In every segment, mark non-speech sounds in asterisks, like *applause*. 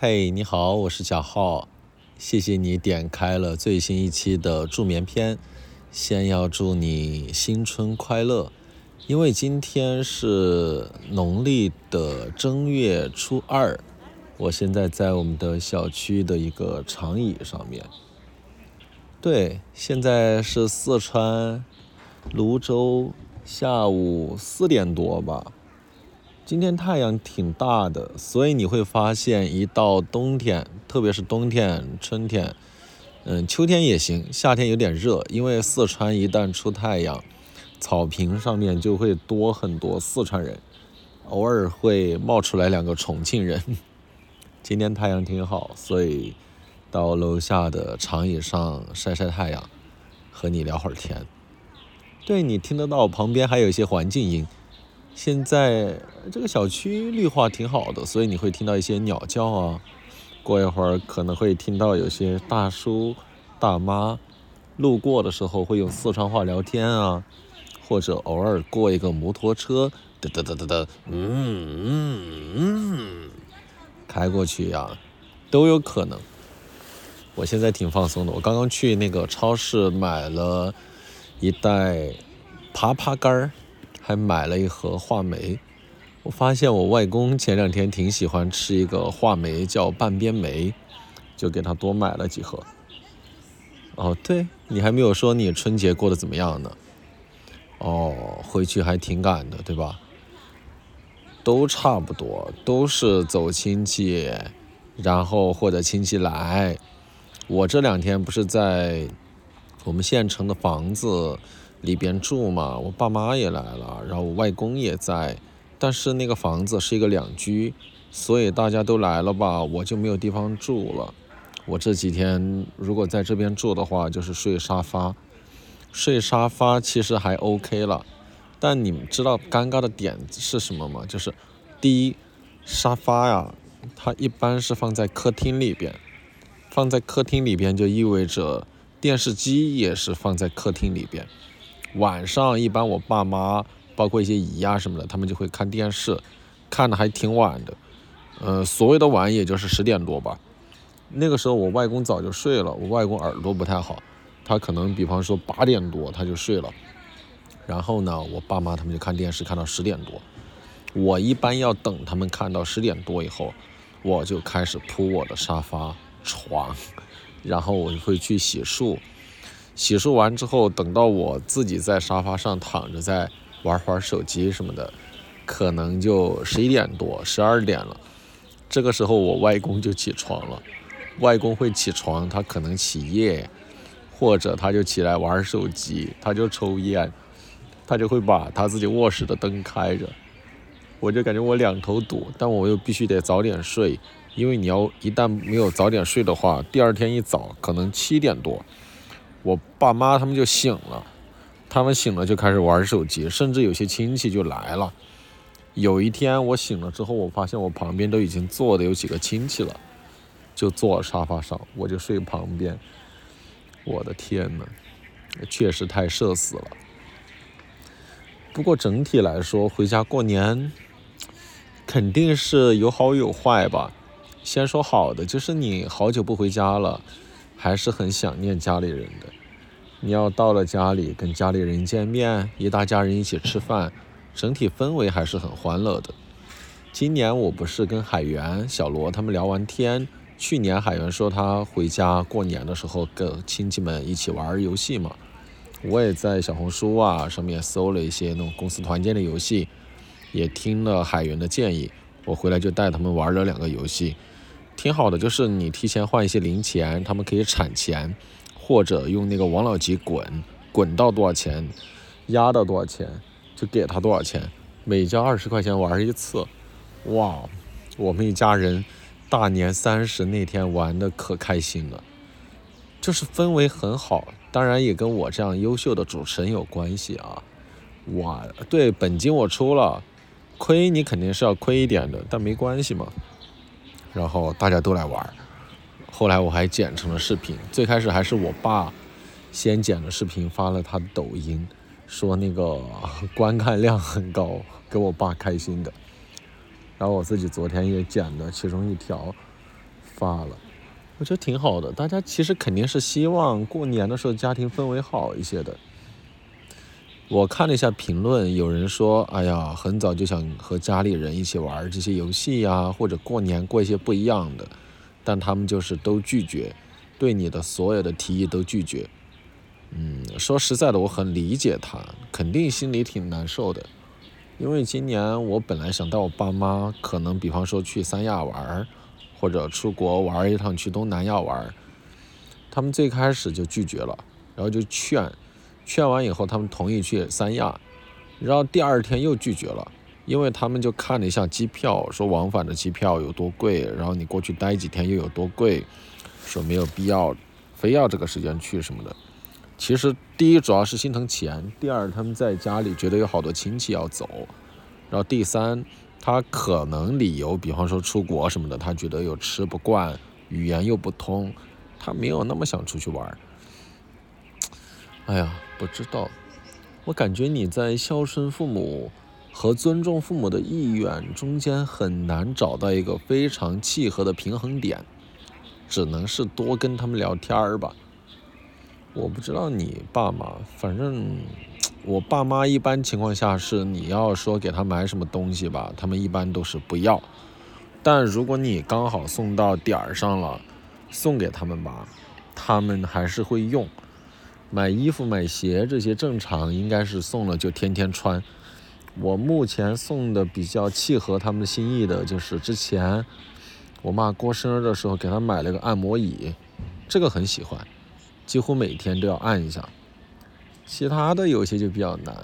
嘿，你好，我是小浩，谢谢你点开了最新一期的助眠篇。先要祝你新春快乐，因为今天是农历的正月初二。我现在在我们的小区的一个长椅上面。对，现在是四川泸州下午四点多吧。今天太阳挺大的，所以你会发现，一到冬天，特别是冬天、春天，嗯，秋天也行，夏天有点热，因为四川一旦出太阳，草坪上面就会多很多四川人，偶尔会冒出来两个重庆人。*laughs* 今天太阳挺好，所以到楼下的长椅上晒晒太阳，和你聊会儿天。对你听得到，旁边还有一些环境音。现在这个小区绿化挺好的，所以你会听到一些鸟叫啊。过一会儿可能会听到有些大叔、大妈路过的时候会用四川话聊天啊，或者偶尔过一个摩托车，哒哒哒哒哒，嗯嗯嗯，开过去呀，都有可能。我现在挺放松的，我刚刚去那个超市买了一袋爬爬杆儿。还买了一盒话梅，我发现我外公前两天挺喜欢吃一个话梅，叫半边梅，就给他多买了几盒。哦，对你还没有说你春节过得怎么样呢？哦，回去还挺赶的，对吧？都差不多，都是走亲戚，然后或者亲戚来。我这两天不是在我们县城的房子。里边住嘛，我爸妈也来了，然后我外公也在，但是那个房子是一个两居，所以大家都来了吧，我就没有地方住了。我这几天如果在这边住的话，就是睡沙发，睡沙发其实还 OK 了，但你们知道尴尬的点是什么吗？就是第一，沙发呀，它一般是放在客厅里边，放在客厅里边就意味着电视机也是放在客厅里边。晚上一般我爸妈，包括一些姨啊什么的，他们就会看电视，看的还挺晚的，呃，所谓的晚也就是十点多吧。那个时候我外公早就睡了，我外公耳朵不太好，他可能比方说八点多他就睡了。然后呢，我爸妈他们就看电视看到十点多，我一般要等他们看到十点多以后，我就开始铺我的沙发床，然后我就会去洗漱。洗漱完之后，等到我自己在沙发上躺着，在玩会儿手机什么的，可能就十一点多、十二点了。这个时候，我外公就起床了。外公会起床，他可能起夜，或者他就起来玩手机，他就抽烟，他就会把他自己卧室的灯开着。我就感觉我两头堵，但我又必须得早点睡，因为你要一旦没有早点睡的话，第二天一早可能七点多。我爸妈他们就醒了，他们醒了就开始玩手机，甚至有些亲戚就来了。有一天我醒了之后，我发现我旁边都已经坐的有几个亲戚了，就坐沙发上，我就睡旁边。我的天呐，确实太社死了。不过整体来说，回家过年肯定是有好有坏吧。先说好的，就是你好久不回家了。还是很想念家里人的。你要到了家里跟家里人见面，一大家人一起吃饭，整体氛围还是很欢乐的。今年我不是跟海源、小罗他们聊完天，去年海源说他回家过年的时候跟亲戚们一起玩游戏嘛，我也在小红书啊上面搜了一些那种公司团建的游戏，也听了海源的建议，我回来就带他们玩了两个游戏。挺好的，就是你提前换一些零钱，他们可以产钱，或者用那个王老吉滚，滚到多少钱，压到多少钱，就给他多少钱，每家二十块钱玩一次，哇，我们一家人大年三十那天玩的可开心了，就是氛围很好，当然也跟我这样优秀的主持人有关系啊，哇，对，本金我出了，亏你肯定是要亏一点的，但没关系嘛。然后大家都来玩，后来我还剪成了视频。最开始还是我爸先剪的视频发了他的抖音，说那个观看量很高，给我爸开心的。然后我自己昨天也剪了其中一条，发了，我觉得挺好的。大家其实肯定是希望过年的时候家庭氛围好一些的。我看了一下评论，有人说：“哎呀，很早就想和家里人一起玩这些游戏呀，或者过年过一些不一样的。”但他们就是都拒绝，对你的所有的提议都拒绝。嗯，说实在的，我很理解他，肯定心里挺难受的。因为今年我本来想带我爸妈，可能比方说去三亚玩，或者出国玩一趟去东南亚玩，他们最开始就拒绝了，然后就劝，劝完以后他们同意去三亚，然后第二天又拒绝了。因为他们就看了一下机票，说往返的机票有多贵，然后你过去待几天又有多贵，说没有必要，非要这个时间去什么的。其实第一主要是心疼钱，第二他们在家里觉得有好多亲戚要走，然后第三他可能理由，比方说出国什么的，他觉得又吃不惯，语言又不通，他没有那么想出去玩。哎呀，不知道，我感觉你在孝顺父母。和尊重父母的意愿中间很难找到一个非常契合的平衡点，只能是多跟他们聊天儿吧。我不知道你爸妈，反正我爸妈一般情况下是你要说给他买什么东西吧，他们一般都是不要。但如果你刚好送到点儿上了，送给他们吧，他们还是会用。买衣服、买鞋这些正常，应该是送了就天天穿。我目前送的比较契合他们心意的，就是之前我妈过生日的时候给她买了个按摩椅，这个很喜欢，几乎每天都要按一下。其他的有些就比较难。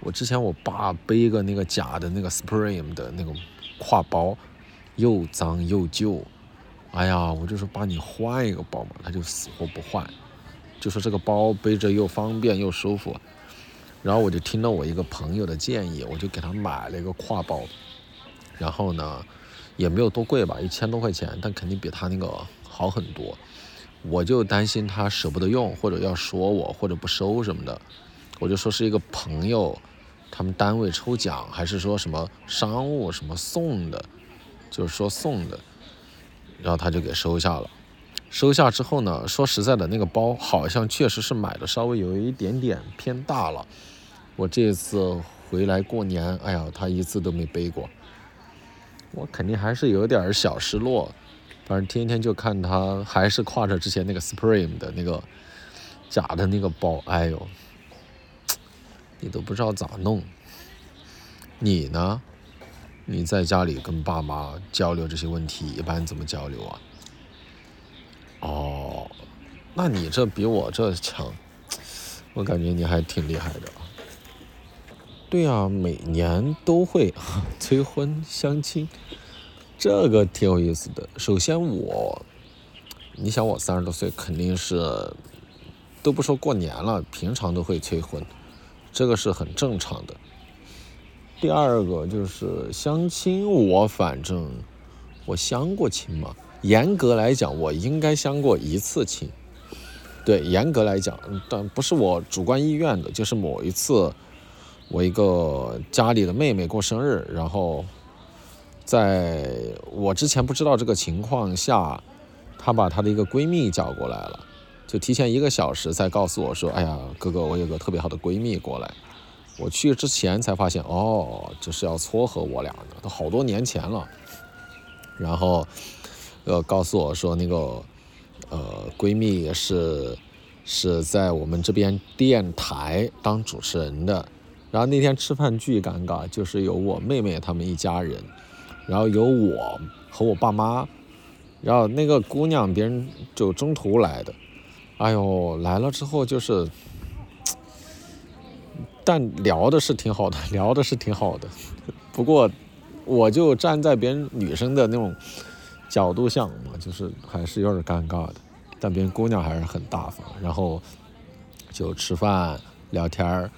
我之前我爸背一个那个假的那个 Supreme 的那个挎包，又脏又旧，哎呀，我就说爸你换一个包嘛，他就死活不换，就说这个包背着又方便又舒服。然后我就听到我一个朋友的建议，我就给他买了一个挎包，然后呢，也没有多贵吧，一千多块钱，但肯定比他那个好很多。我就担心他舍不得用，或者要说我，或者不收什么的，我就说是一个朋友，他们单位抽奖，还是说什么商务什么送的，就是说送的，然后他就给收下了。收下之后呢，说实在的，那个包好像确实是买的稍微有一点点偏大了。我这次回来过年，哎呀，他一次都没背过，我肯定还是有点小失落。反正天天就看他还是挎着之前那个 Supreme 的那个假的那个包，哎呦，你都不知道咋弄。你呢？你在家里跟爸妈交流这些问题，一般怎么交流啊？哦，那你这比我这强，我感觉你还挺厉害的。对呀，每年都会催婚相亲，这个挺有意思的。首先我，你想我三十多岁，肯定是都不说过年了，平常都会催婚，这个是很正常的。第二个就是相亲，我反正我相过亲嘛。严格来讲，我应该相过一次亲。对，严格来讲，但不是我主观意愿的，就是某一次，我一个家里的妹妹过生日，然后在我之前不知道这个情况下，她把她的一个闺蜜叫过来了，就提前一个小时才告诉我说：“哎呀，哥哥，我有个特别好的闺蜜过来。”我去之前才发现，哦，这是要撮合我俩的，都好多年前了。然后。呃，告诉我说那个，呃，闺蜜是是在我们这边电台当主持人的，然后那天吃饭巨尴尬，就是有我妹妹他们一家人，然后有我和我爸妈，然后那个姑娘别人就中途来的，哎呦，来了之后就是，但聊的是挺好的，*laughs* 聊的是挺好的，不过我就站在别人女生的那种。角度像嘛，就是还是有点尴尬的，但别人姑娘还是很大方，然后就吃饭聊天儿，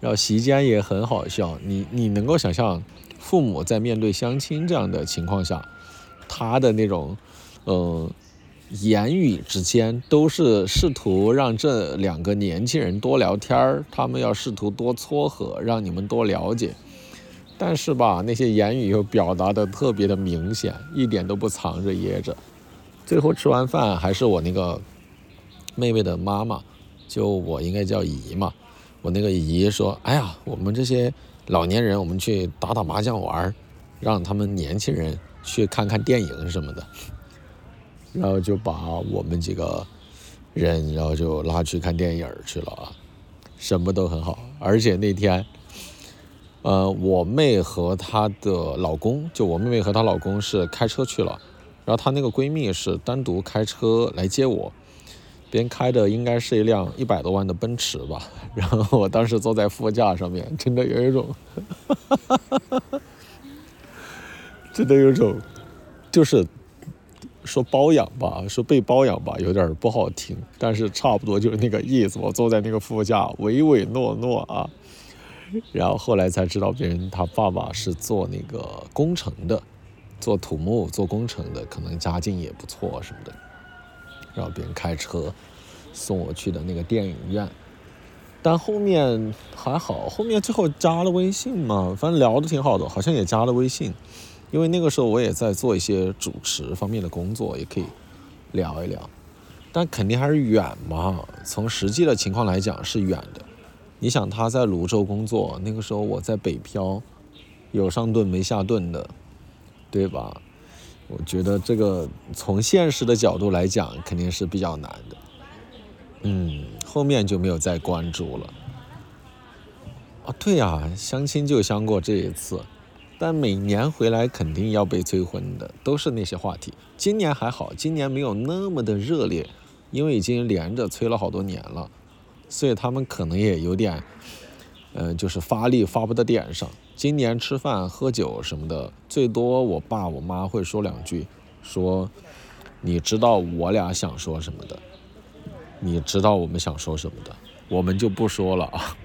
然后席间也很好笑。你你能够想象，父母在面对相亲这样的情况下，他的那种，嗯，言语之间都是试图让这两个年轻人多聊天儿，他们要试图多撮合，让你们多了解。但是吧，那些言语又表达的特别的明显，一点都不藏着掖着，最后吃完饭，还是我那个妹妹的妈妈，就我应该叫姨嘛。我那个姨说：“哎呀，我们这些老年人，我们去打打麻将玩，让他们年轻人去看看电影什么的。*laughs* ”然后就把我们几个人，然后就拉去看电影去了啊，什么都很好。而且那天，呃，我妹和她的老公，就我妹妹和她老公是开车去了，然后她那个闺蜜是单独开车来接我。别人开的应该是一辆一百多万的奔驰吧，*laughs* 然后我当时坐在副驾上面，真的有一种，哈哈哈哈哈真的有种，就是说包养吧，说被包养吧，有点不好听，但是差不多就是那个意思。我坐在那个副驾，唯唯诺诺啊，*laughs* 然后后来才知道，别人他爸爸是做那个工程的，做土木、做工程的，可能家境也不错什么的。然后别人开车送我去的那个电影院，但后面还好，后面最后加了微信嘛，反正聊的挺好的，好像也加了微信，因为那个时候我也在做一些主持方面的工作，也可以聊一聊，但肯定还是远嘛，从实际的情况来讲是远的。你想他在泸州工作，那个时候我在北漂，有上顿没下顿的，对吧？我觉得这个从现实的角度来讲，肯定是比较难的。嗯，后面就没有再关注了。啊，对呀，相亲就相过这一次，但每年回来肯定要被催婚的，都是那些话题。今年还好，今年没有那么的热烈，因为已经连着催了好多年了，所以他们可能也有点，嗯，就是发力发不到点上。今年吃饭喝酒什么的，最多我爸我妈会说两句，说你知道我俩想说什么的，你知道我们想说什么的，我们就不说了啊，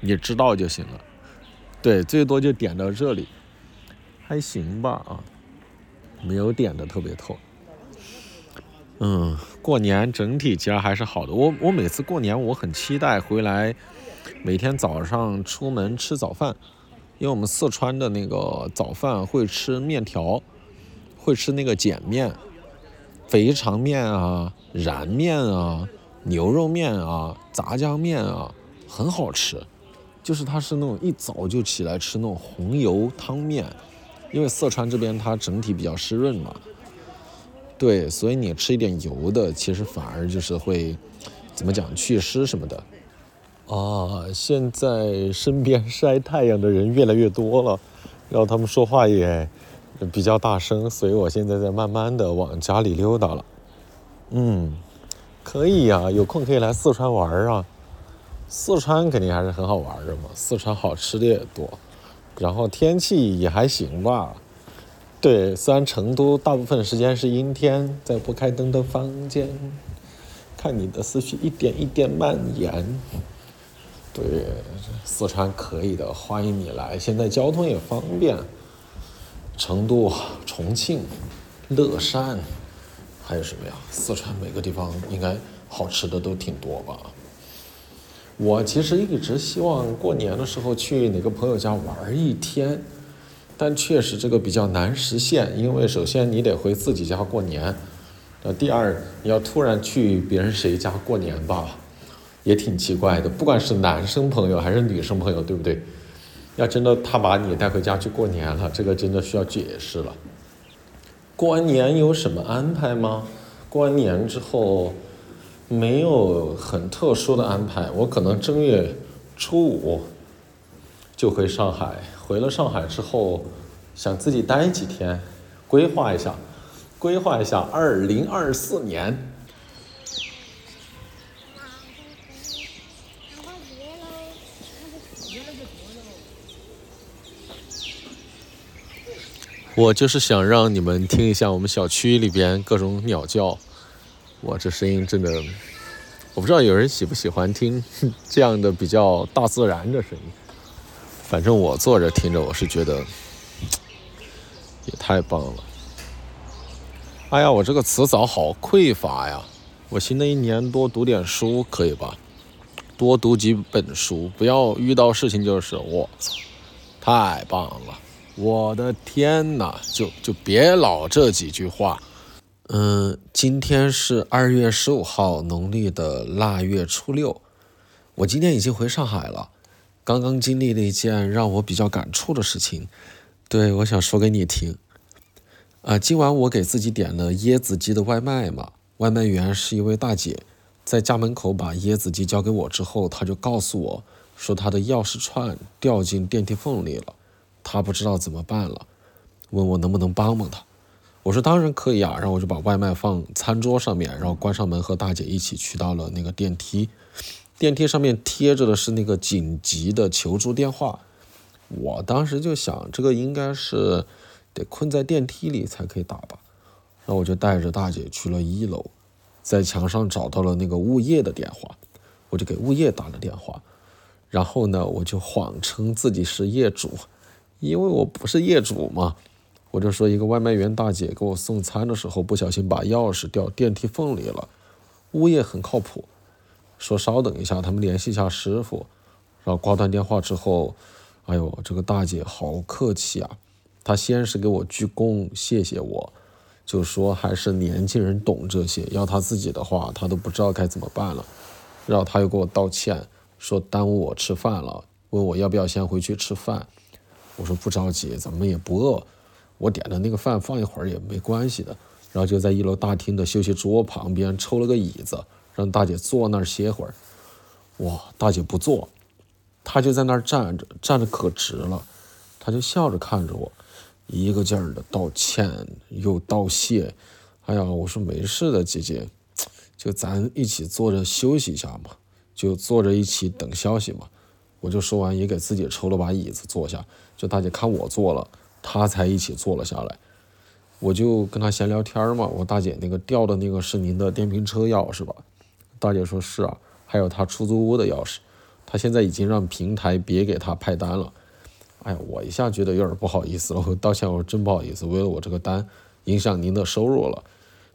你知道就行了。对，最多就点到这里，还行吧啊，没有点的特别透。嗯，过年整体其实还是好的。我我每次过年我很期待回来，每天早上出门吃早饭。因为我们四川的那个早饭会吃面条，会吃那个碱面、肥肠面啊、燃面啊、牛肉面啊、炸酱面啊，很好吃。就是它是那种一早就起来吃那种红油汤面，因为四川这边它整体比较湿润嘛，对，所以你吃一点油的，其实反而就是会怎么讲祛湿什么的。啊，现在身边 *laughs* 晒太阳的人越来越多了，然后他们说话也比较大声，所以我现在在慢慢的往家里溜达了。嗯，可以呀，有空可以来四川玩啊。四川肯定还是很好玩的嘛，四川好吃的也多，然后天气也还行吧。对，虽然成都大部分时间是阴天，在不开灯的房间，看你的思绪一点一点蔓延。对，四川可以的，欢迎你来。现在交通也方便，成都、重庆、乐山，还有什么呀？四川每个地方应该好吃的都挺多吧？我其实一直希望过年的时候去哪个朋友家玩一天，但确实这个比较难实现，因为首先你得回自己家过年，呃，第二你要突然去别人谁家过年吧？也挺奇怪的，不管是男生朋友还是女生朋友，对不对？要真的他把你带回家去过年了，这个真的需要解释了。过完年有什么安排吗？过完年之后没有很特殊的安排，我可能正月初五就回上海。回了上海之后，想自己待几天，规划一下，规划一下二零二四年。我就是想让你们听一下我们小区里边各种鸟叫，哇，这声音真的，我不知道有人喜不喜欢听这样的比较大自然的声音。反正我坐着听着，我是觉得也太棒了。哎呀，我这个词藻好匮乏呀！我新的一年多读点书可以吧？多读几本书，不要遇到事情就是我，太棒了。我的天哪，就就别老这几句话，嗯，今天是二月十五号，农历的腊月初六。我今天已经回上海了，刚刚经历了一件让我比较感触的事情，对我想说给你听。啊，今晚我给自己点了椰子鸡的外卖嘛，外卖员是一位大姐，在家门口把椰子鸡交给我之后，她就告诉我说她的钥匙串掉进电梯缝里了，她不知道怎么办了，问我能不能帮帮她。我说当然可以啊，然后我就把外卖放餐桌上面，然后关上门和大姐一起去到了那个电梯。电梯上面贴着的是那个紧急的求助电话。我当时就想，这个应该是得困在电梯里才可以打吧。然后我就带着大姐去了一楼，在墙上找到了那个物业的电话，我就给物业打了电话。然后呢，我就谎称自己是业主，因为我不是业主嘛。我就说一个外卖员大姐给我送餐的时候不小心把钥匙掉电梯缝里了，物业很靠谱，说稍等一下，他们联系一下师傅。然后挂断电话之后，哎呦，这个大姐好客气啊！她先是给我鞠躬谢谢我，就说还是年轻人懂这些，要她自己的话她都不知道该怎么办了。然后她又给我道歉，说耽误我吃饭了，问我要不要先回去吃饭。我说不着急，咱们也不饿。我点的那个饭放一会儿也没关系的，然后就在一楼大厅的休息桌旁边抽了个椅子，让大姐坐那儿歇会儿。哇，大姐不坐，她就在那儿站着，站着可直了，她就笑着看着我，一个劲儿的道歉又道谢。哎呀，我说没事的，姐姐，就咱一起坐着休息一下嘛，就坐着一起等消息嘛。我就说完也给自己抽了把椅子坐下，就大姐看我坐了。她才一起坐了下来，我就跟她闲聊天嘛。我大姐那个掉的那个是您的电瓶车钥匙吧？大姐说是啊，还有他出租屋的钥匙。他现在已经让平台别给他派单了。哎，我一下觉得有点不好意思了，我道歉，我说真不好意思，为了我这个单影响您的收入了。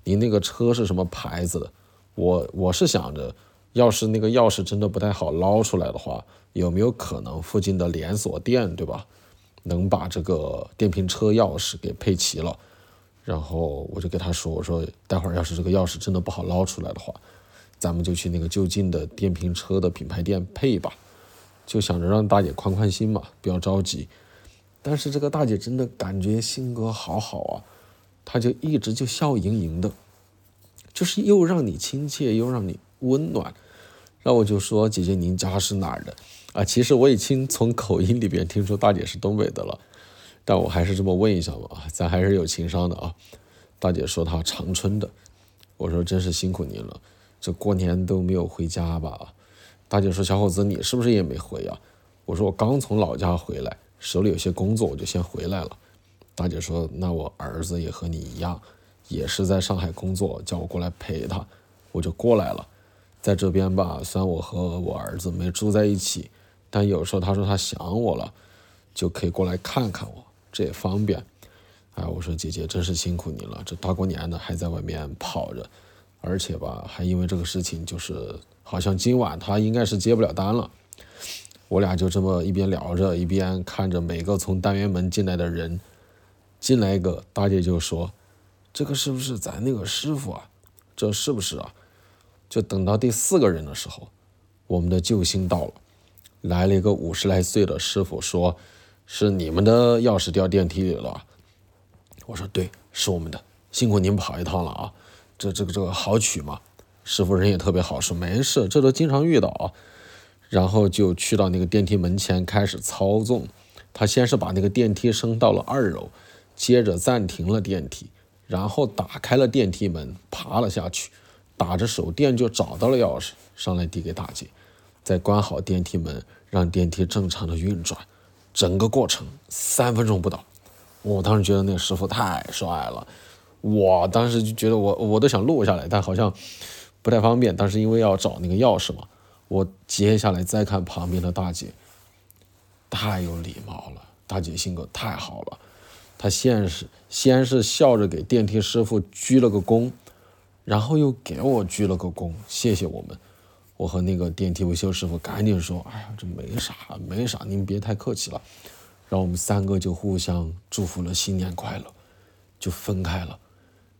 您那个车是什么牌子的？我我是想着，要是那个钥匙真的不太好捞出来的话，有没有可能附近的连锁店，对吧？能把这个电瓶车钥匙给配齐了，然后我就给他说：“我说待会儿要是这个钥匙真的不好捞出来的话，咱们就去那个就近的电瓶车的品牌店配吧。”就想着让大姐宽宽心嘛，不要着急。但是这个大姐真的感觉性格好好啊，她就一直就笑盈盈的，就是又让你亲切又让你温暖。然后我就说：“姐姐，您家是哪儿的？”啊，其实我已经从口音里边听出大姐是东北的了，但我还是这么问一下嘛，咱还是有情商的啊。大姐说她长春的，我说真是辛苦您了，这过年都没有回家吧？大姐说小伙子你是不是也没回啊？我说我刚从老家回来，手里有些工作，我就先回来了。大姐说那我儿子也和你一样，也是在上海工作，叫我过来陪他，我就过来了。在这边吧，虽然我和我儿子没住在一起。但有时候他说他想我了，就可以过来看看我，这也方便。哎，我说姐姐真是辛苦你了，这大过年的还在外面跑着，而且吧还因为这个事情，就是好像今晚他应该是接不了单了。我俩就这么一边聊着，一边看着每个从单元门进来的人。进来一个大姐就说：“这个是不是咱那个师傅啊？这是不是啊？”就等到第四个人的时候，我们的救星到了。来了一个五十来岁的师傅，说：“是你们的钥匙掉电梯里了。”我说：“对，是我们的，辛苦您跑一趟了啊！这、这个、这个好取吗？”师傅人也特别好，说：“没事，这都经常遇到啊。”然后就去到那个电梯门前开始操纵。他先是把那个电梯升到了二楼，接着暂停了电梯，然后打开了电梯门，爬了下去，打着手电就找到了钥匙，上来递给大姐。再关好电梯门，让电梯正常的运转，整个过程三分钟不到。我当时觉得那个师傅太帅了，我当时就觉得我我都想录下来，但好像不太方便。但是因为要找那个钥匙嘛，我接下来再看旁边的大姐，太有礼貌了，大姐性格太好了。她先是先是笑着给电梯师傅鞠了个躬，然后又给我鞠了个躬，谢谢我们。我和那个电梯维修师傅赶紧说：“哎呀，这没啥，没啥，您别太客气了。”然后我们三个就互相祝福了新年快乐，就分开了。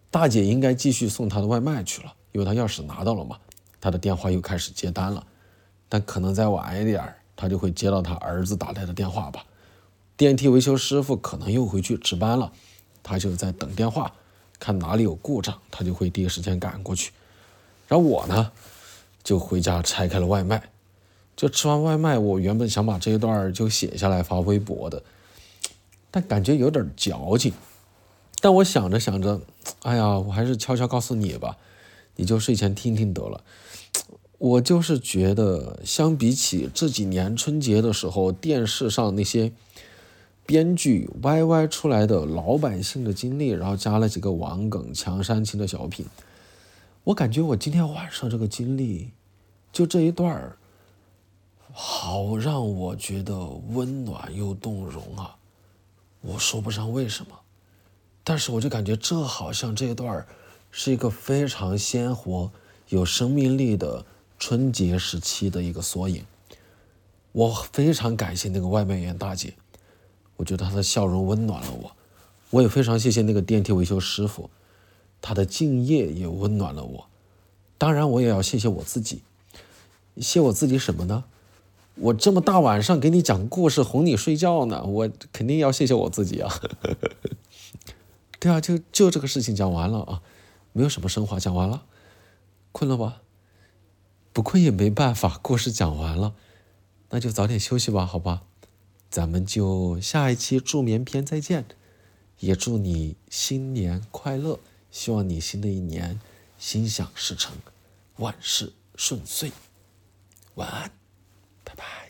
大姐应该继续送她的外卖去了，因为她钥匙拿到了嘛。她的电话又开始接单了，但可能再晚一点，她就会接到她儿子打来的电话吧。电梯维修师傅可能又回去值班了，他就在等电话，看哪里有故障，他就会第一时间赶过去。然后我呢，就回家拆开了外卖。就吃完外卖，我原本想把这一段就写下来发微博的，但感觉有点矫情。但我想着想着，哎呀，我还是悄悄告诉你吧，你就睡前听听得了。我就是觉得，相比起这几年春节的时候电视上那些编剧歪歪出来的老百姓的经历，然后加了几个王梗、强煽情的小品，我感觉我今天晚上这个经历，就这一段儿。好让我觉得温暖又动容啊！我说不上为什么，但是我就感觉这好像这一段是一个非常鲜活、有生命力的春节时期的一个缩影。我非常感谢那个外卖员大姐，我觉得她的笑容温暖了我。我也非常谢谢那个电梯维修师傅，他的敬业也温暖了我。当然，我也要谢谢我自己，谢我自己什么呢？我这么大晚上给你讲故事哄你睡觉呢，我肯定要谢谢我自己啊。*laughs* 对啊，就就这个事情讲完了啊，没有什么升华，讲完了，困了吧？不困也没办法，故事讲完了，那就早点休息吧，好吧？咱们就下一期助眠篇再见，也祝你新年快乐，希望你新的一年心想事成，万事顺遂，晚安。拜拜